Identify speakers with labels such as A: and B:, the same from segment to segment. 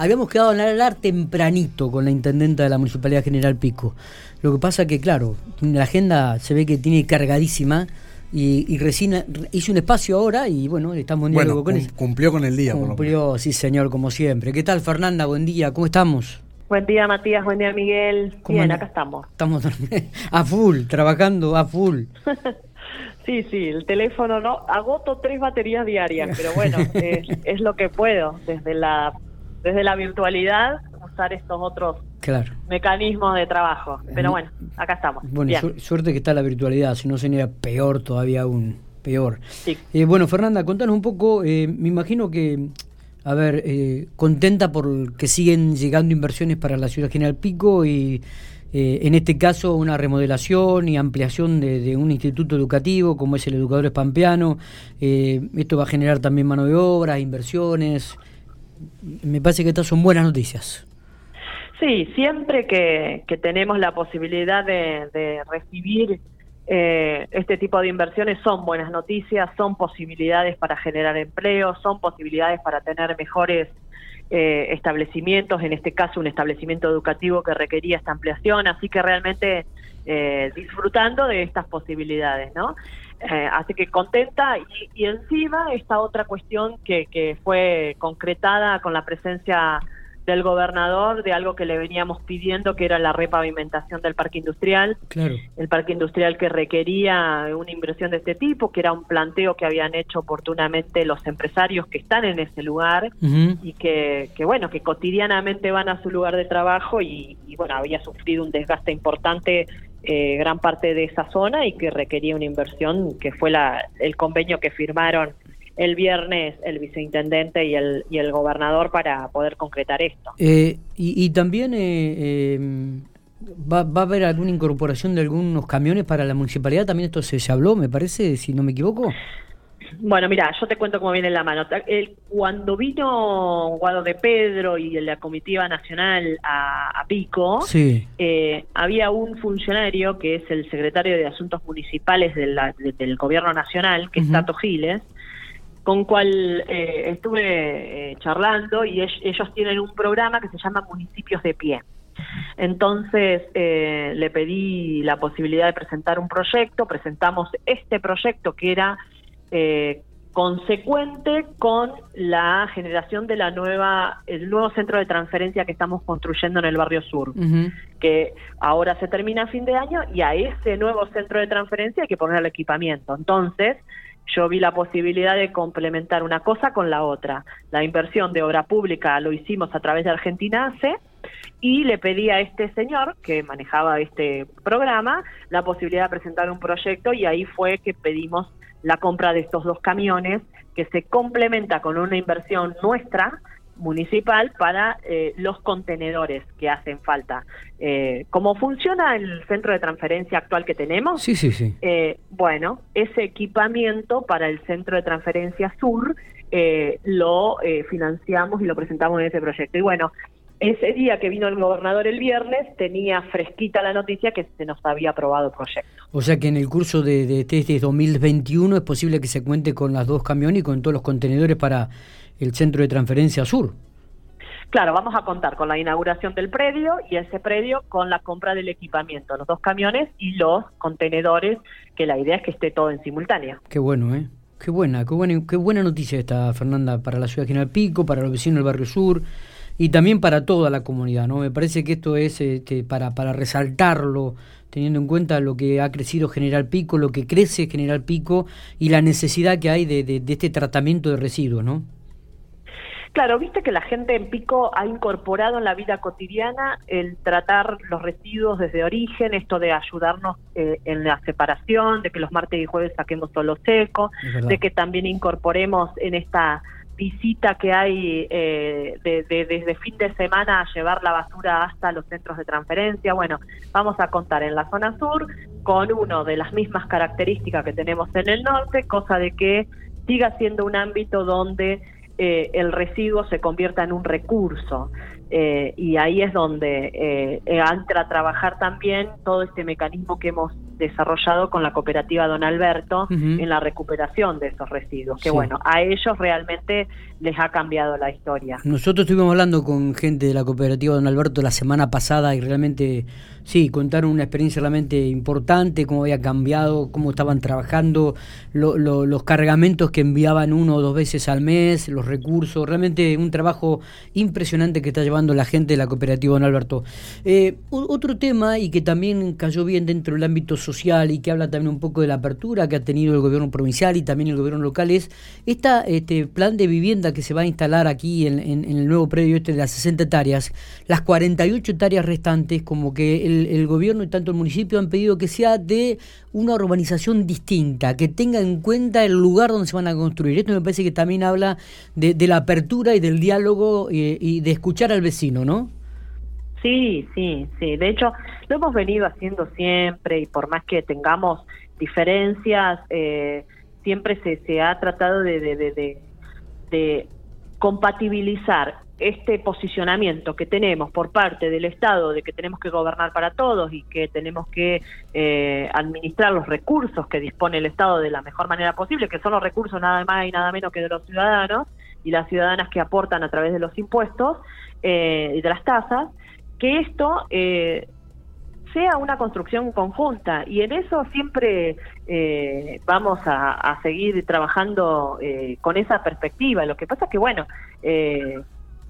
A: habíamos quedado en hablar tempranito con la intendenta de la Municipalidad General Pico. Lo que pasa que, claro, la agenda se ve que tiene cargadísima y, recién hizo un espacio ahora y bueno, estamos en diálogo con él.
B: Cumplió con el día,
A: Cumplió, sí señor, como siempre. ¿Qué tal Fernanda? Buen día, ¿cómo estamos?
C: Buen día Matías, buen día Miguel. Bien, acá estamos.
A: Estamos a full, trabajando a full.
C: sí, sí, el teléfono no, agoto tres baterías diarias, pero bueno, es, es lo que puedo desde la desde la virtualidad usar estos otros claro. mecanismos de trabajo. Pero bueno, acá estamos.
A: Bueno, suerte que está la virtualidad, si no sería peor todavía aún, peor. Eh, bueno, Fernanda, contanos un poco, eh, me imagino que, a ver, eh, contenta por que siguen llegando inversiones para la ciudad General Pico y en este caso una remodelación y ampliación de, un instituto educativo como es el Educador Espampeano. esto va a generar también mano de obra, inversiones. Me parece que estas son buenas noticias.
C: Sí, siempre que, tenemos la posibilidad de, recibir eh, este tipo de inversiones son buenas noticias, son posibilidades para generar empleo, son posibilidades para tener mejores eh, establecimientos, en este caso un establecimiento educativo que requería esta ampliación, así que realmente eh, disfrutando de estas posibilidades, ¿no? Así que contenta y, y, encima esta otra cuestión que, que fue concretada con la presencia del gobernador de algo que le veníamos pidiendo, que era la repavimentación del parque industrial.
A: Claro.
C: El parque industrial que requería una inversión de este tipo, que era un planteo que habían hecho oportunamente los empresarios que están en ese lugar y que, que, bueno, que cotidianamente van a su lugar de trabajo y, bueno, había sufrido un desgaste importante eh, gran parte de esa zona y que requería una inversión que fue la, el convenio que firmaron el viernes el viceintendente y el, y el gobernador para poder concretar esto.
A: Eh, y, también eh, em, ¿va, ¿va, a haber alguna incorporación de algunos camiones para la municipalidad, también esto se, habló, me parece, si no me equivoco.
C: Bueno, mira, yo te cuento cómo viene la mano. cuando vino Guado de Pedro y la comitiva nacional a, Pico, eh, había un funcionario que es el secretario de Asuntos Municipales del Gobierno Nacional, que es Tato Giles, con cual eh, estuve eh, charlando y ellos tienen un programa que se llama Municipios de Pie. Entonces eh, le pedí la posibilidad de presentar un proyecto, presentamos este proyecto que era consecuente con la generación de la nueva el nuevo centro de transferencia que estamos construyendo en el barrio sur, que ahora se termina a fin de año y a ese nuevo centro de transferencia hay que poner el equipamiento. Entonces, yo vi la posibilidad de complementar una cosa con la otra. La inversión de obra pública lo hicimos a través de Argentina ACE y le pedí a este señor que manejaba este programa la posibilidad de presentar un proyecto y ahí fue que pedimos la compra de estos dos camiones que se complementa con una inversión nuestra municipal para eh, los contenedores que hacen falta. Eh, ¿Cómo funciona el centro de transferencia actual que tenemos?
A: Sí, sí, sí.
C: Eh, bueno, ese equipamiento para el centro de transferencia sur eh, lo financiamos y lo presentamos en ese proyecto. Y bueno, ese día que vino el gobernador el viernes tenía fresquita la noticia que se nos había aprobado el proyecto.
A: O sea que en el curso de, de este 2021 es posible que se cuente con las dos camiones y con todos los contenedores para el centro de transferencia sur.
C: Claro, vamos a contar con la inauguración del predio y ese predio con la compra del equipamiento, los dos camiones y los contenedores, que la idea es que esté todo en simultáneo.
A: Qué bueno, ¿eh? Qué buena, qué buena, qué buena noticia esta, Fernanda, para la ciudad de General Pico, para los vecinos del barrio sur y también para toda la comunidad, ¿no? Me parece que esto es este, para, para resaltarlo, teniendo en cuenta lo que ha crecido General Pico, lo que crece General Pico y la necesidad que hay de, de este tratamiento de residuos, ¿no?
C: Claro, viste que la gente en Pico ha incorporado en la vida cotidiana el tratar los residuos desde origen, esto de ayudarnos eh, en la separación, de que los martes y jueves saquemos solo seco, de que también incorporemos en esta visita que hay eh, de, desde fin de semana a llevar la basura hasta los centros de transferencia. Bueno, vamos a contar en la zona sur con uno de las mismas características que tenemos en el norte, cosa de que siga siendo un ámbito donde eh, el residuo se convierta en un recurso. Eh, y ahí es donde eh, entra a trabajar también todo este mecanismo que hemos desarrollado con la cooperativa Don Alberto en la recuperación de esos residuos, que bueno, a ellos realmente les ha cambiado la historia.
A: Nosotros estuvimos hablando con gente de la cooperativa Don Alberto la semana pasada y realmente, sí, contaron una experiencia realmente importante, cómo había cambiado, cómo estaban trabajando, los cargamentos que enviaban uno o dos veces al mes, los recursos, realmente un trabajo impresionante que está llevando la gente de la cooperativa Don Alberto. Eh, otro tema y que también cayó bien dentro del ámbito social y que habla también un poco de la apertura que ha tenido el gobierno provincial y también el gobierno local es este plan de vivienda que se va a instalar aquí en, el nuevo predio este de las 60 hectáreas, las 48 hectáreas restantes, como que el, gobierno y tanto el municipio han pedido que sea de una urbanización distinta, que tenga en cuenta el lugar donde se van a construir. Esto me parece que también habla de, la apertura y del diálogo eh, y de escuchar al vecino, ¿no?
C: Sí, sí, sí. De hecho, lo hemos venido haciendo siempre y por más que tengamos diferencias, eh, siempre se, se ha tratado de, de, de, de compatibilizar este posicionamiento que tenemos por parte del Estado de que tenemos que gobernar para todos y que tenemos que eh, administrar los recursos que dispone el Estado de la mejor manera posible, que son los recursos nada más y nada menos que de los ciudadanos y las ciudadanas que aportan a través de los impuestos eh, y de las tasas, que esto eh, sea una construcción conjunta y en eso siempre eh, vamos a, seguir trabajando eh, con esa perspectiva. Lo que pasa es que bueno,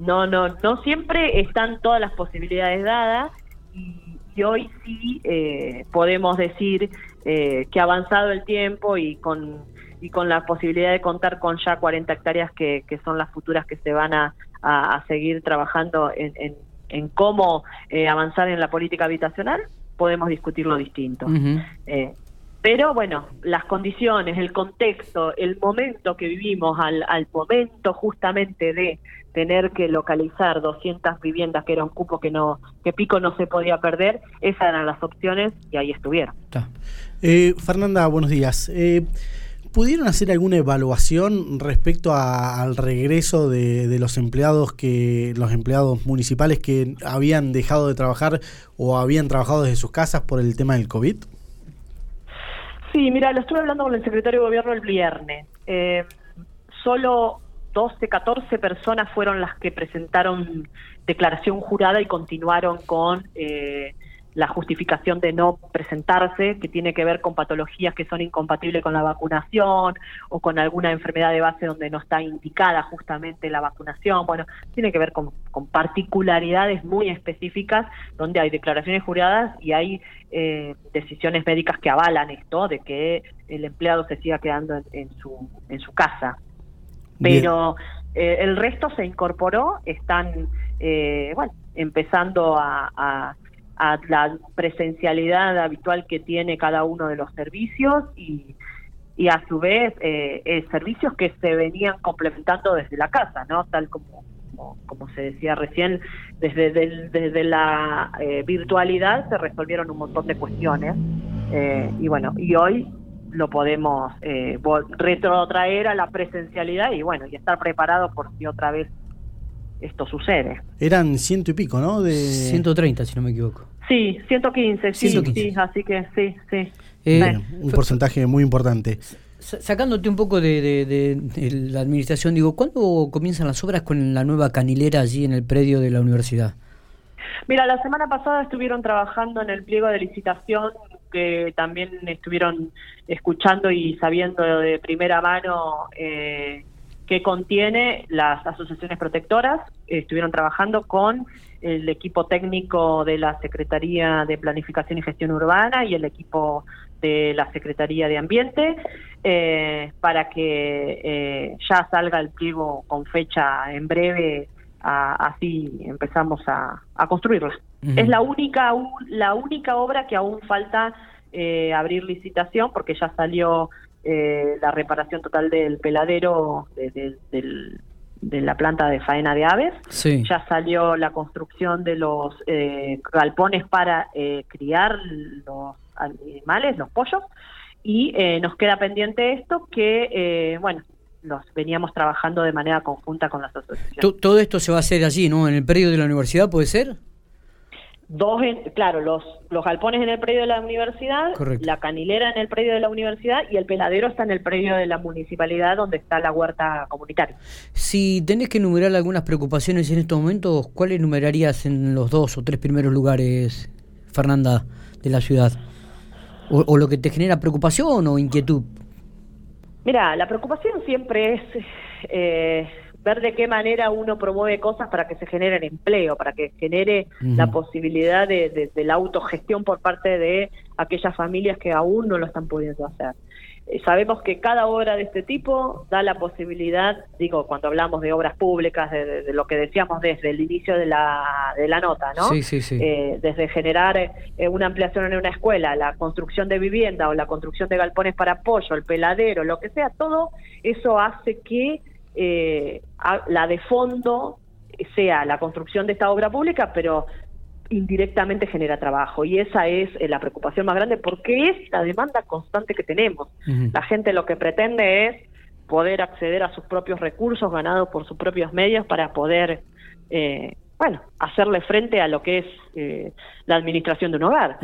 C: no no no siempre están todas las posibilidades dadas y, hoy sí podemos decir que ha avanzado el tiempo y con y con la posibilidad de contar con ya 40 hectáreas que, que son las futuras que se van a, a, seguir trabajando en, en en cómo eh, avanzar en la política habitacional, podemos discutirlo distinto. Eh, pero bueno, las condiciones, el contexto, el momento que vivimos, al, al momento justamente de tener que localizar 200 viviendas, que era un cupo que no que Pico no se podía perder, esas eran las opciones y ahí estuvieron.
B: Eh, Fernanda, buenos días. ¿Pudieron hacer alguna evaluación respecto al regreso de, los empleados que los empleados municipales que habían dejado de trabajar o habían trabajado desde sus casas por el tema del COVID?
C: Sí, mira, lo estuve hablando con el secretario de gobierno el viernes. Eh, solo 12, 14 personas fueron las que presentaron declaración jurada y continuaron con eh, la justificación de no presentarse, que tiene que ver con patologías que son incompatibles con la vacunación o con alguna enfermedad de base donde no está indicada justamente la vacunación. Bueno, tiene que ver con, particularidades muy específicas donde hay declaraciones juradas y hay eh, decisiones médicas que avalan esto, de que el empleado se siga quedando en, su, en su casa. Pero eh, el resto se incorporó, están, eh, bueno, empezando a a la presencialidad habitual que tiene cada uno de los servicios y, y a su vez eh, eh, servicios que se venían complementando desde la casa, ¿no? Tal como, como, se decía recién, desde, desde la eh, virtualidad se resolvieron un montón de cuestiones y bueno, y hoy lo podemos retrotraer a la presencialidad y bueno, y estar preparado por si otra vez esto sucede.
B: Eran ciento y pico, ¿no? De...
A: 130, si no me equivoco.
C: Sí, 115, sí, sí, así que sí, sí.
B: Eh, un porcentaje muy importante.
A: Sacándote un poco de, la administración, digo, ¿cuándo comienzan las obras con la nueva canilera allí en el predio de la universidad?
C: Mira, la semana pasada estuvieron trabajando en el pliego de licitación que también estuvieron escuchando y sabiendo de primera mano eh, que contiene las asociaciones protectoras, estuvieron trabajando con el equipo técnico de la Secretaría de Planificación y Gestión Urbana y el equipo de la Secretaría de Ambiente eh, para que eh, ya salga el pliego con fecha en breve, así empezamos a, construirla. Es la única la única obra que aún falta eh, abrir licitación porque ya salió eh, la reparación total del peladero de, la planta de faena de aves. Ya salió la construcción de los eh, galpones para eh, criar los animales, los pollos. Y nos queda pendiente esto que, bueno, nos veníamos trabajando de manera conjunta con las asociaciones.
A: Todo esto se va a hacer allí, ¿no? En el periodo de la universidad, ¿puede ser?
C: Dos, claro, los, los galpones en el predio de la universidad, la canilera en el predio de la universidad y el peladero está en el predio de la municipalidad donde está la huerta comunitaria.
A: Si tenés que enumerar algunas preocupaciones en estos momentos, ¿cuáles enumerarías en los dos o tres primeros lugares, Fernanda, de la ciudad? ¿O, lo que te genera preocupación o inquietud?
C: Mira, la preocupación siempre es... Eh, ver de qué manera uno promueve cosas para que se genere empleo, para que genere la posibilidad de, la autogestión por parte de aquellas familias que aún no lo están pudiendo hacer. Eh, sabemos que cada obra de este tipo da la posibilidad, digo, cuando hablamos de obras públicas, de, lo que decíamos desde el inicio de la, de la nota, ¿no?
A: Sí, sí, sí.
C: Eh, desde generar eh, una ampliación en una escuela, la construcción de vivienda o la construcción de galpones para apoyo, el peladero, lo que sea, todo eso hace que eh, la de fondo sea la construcción de esta obra pública, pero indirectamente genera trabajo y esa es eh, la preocupación más grande porque es la demanda constante que tenemos. La gente lo que pretende es poder acceder a sus propios recursos ganados por sus propios medios para poder, eh, bueno, hacerle frente a lo que es eh, la administración de un hogar.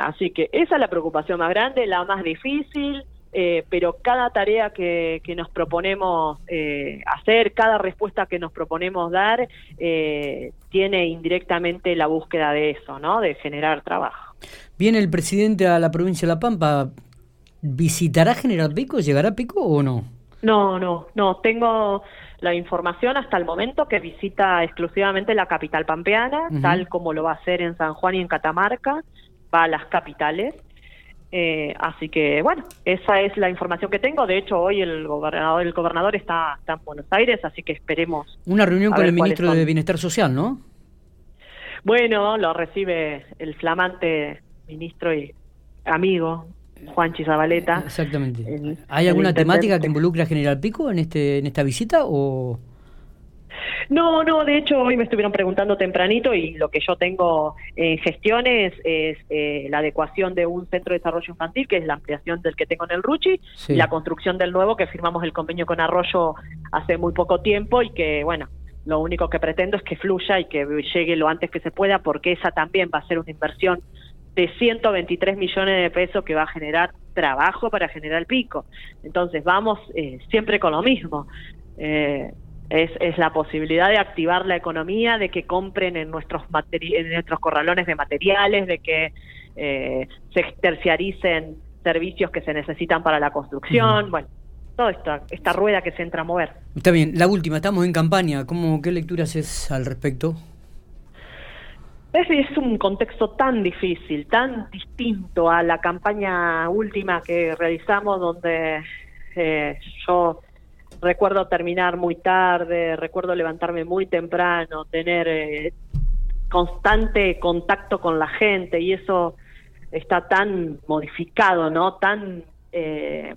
C: así que esa es la preocupación más grande, la más difícil. Eh, pero cada tarea que, nos proponemos eh, hacer, cada respuesta que nos proponemos dar, eh, tiene indirectamente la búsqueda de eso, ¿no? De generar trabajo.
A: Viene el presidente a la provincia de La Pampa, ¿visitará General Pico? ¿Llegará Pico o no?
C: No, no, no. Tengo la información hasta el momento que visita exclusivamente la capital pampeana, tal como lo va a hacer en San Juan y en Catamarca, va a las capitales. Eh, así que bueno, esa es la información que tengo. De hecho, hoy el gobernador, el gobernador está, en Buenos Aires, así que esperemos.
A: Una reunión con el ministro de Bienestar Social, ¿no?
C: Bueno, lo recibe el flamante ministro y amigo Juan Chizabaleta.
A: Exactamente. ¿Hay alguna temática que involucre a General Pico en este en esta visita o?
C: No, no, de hecho hoy me estuvieron preguntando tempranito y lo que yo tengo en gestiones es eh, la adecuación de un centro de desarrollo infantil, que es la ampliación del que tengo en el Ruchi, la construcción del nuevo, que firmamos el convenio con Arroyo hace muy poco tiempo y que, bueno, lo único que pretendo es que fluya y que llegue lo antes que se pueda, porque esa también va a ser una inversión de 123 millones de pesos que va a generar trabajo para generar pico. Entonces vamos eh, siempre con lo mismo. Eh, es, es, la posibilidad de activar la economía, de que compren en nuestros, en nuestros corralones de materiales, de que eh, se terciaricen servicios que se necesitan para la construcción, bueno, toda esta, esta rueda que se entra a mover.
A: Está bien, la última, estamos en campaña, ¿Cómo, ¿qué lecturas es al respecto?
C: Es, es un contexto tan difícil, tan distinto a la campaña última que realizamos donde eh, yo recuerdo terminar muy tarde, recuerdo levantarme muy temprano, tener eh, constante contacto con la gente y eso está tan modificado, ¿no? Tan eh,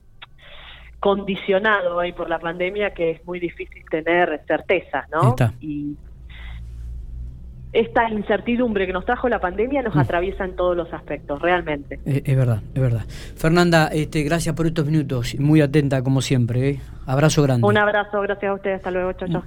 C: condicionado por la pandemia que es muy difícil tener certeza, ¿no? Y esta incertidumbre que nos trajo la pandemia nos mm. atraviesa en todos los aspectos, realmente.
A: Eh, es verdad, es verdad. Fernanda, este, gracias por estos minutos, muy atenta como siempre. ¿eh? Abrazo grande.
C: Un abrazo, gracias a ustedes, hasta luego, chao, chao.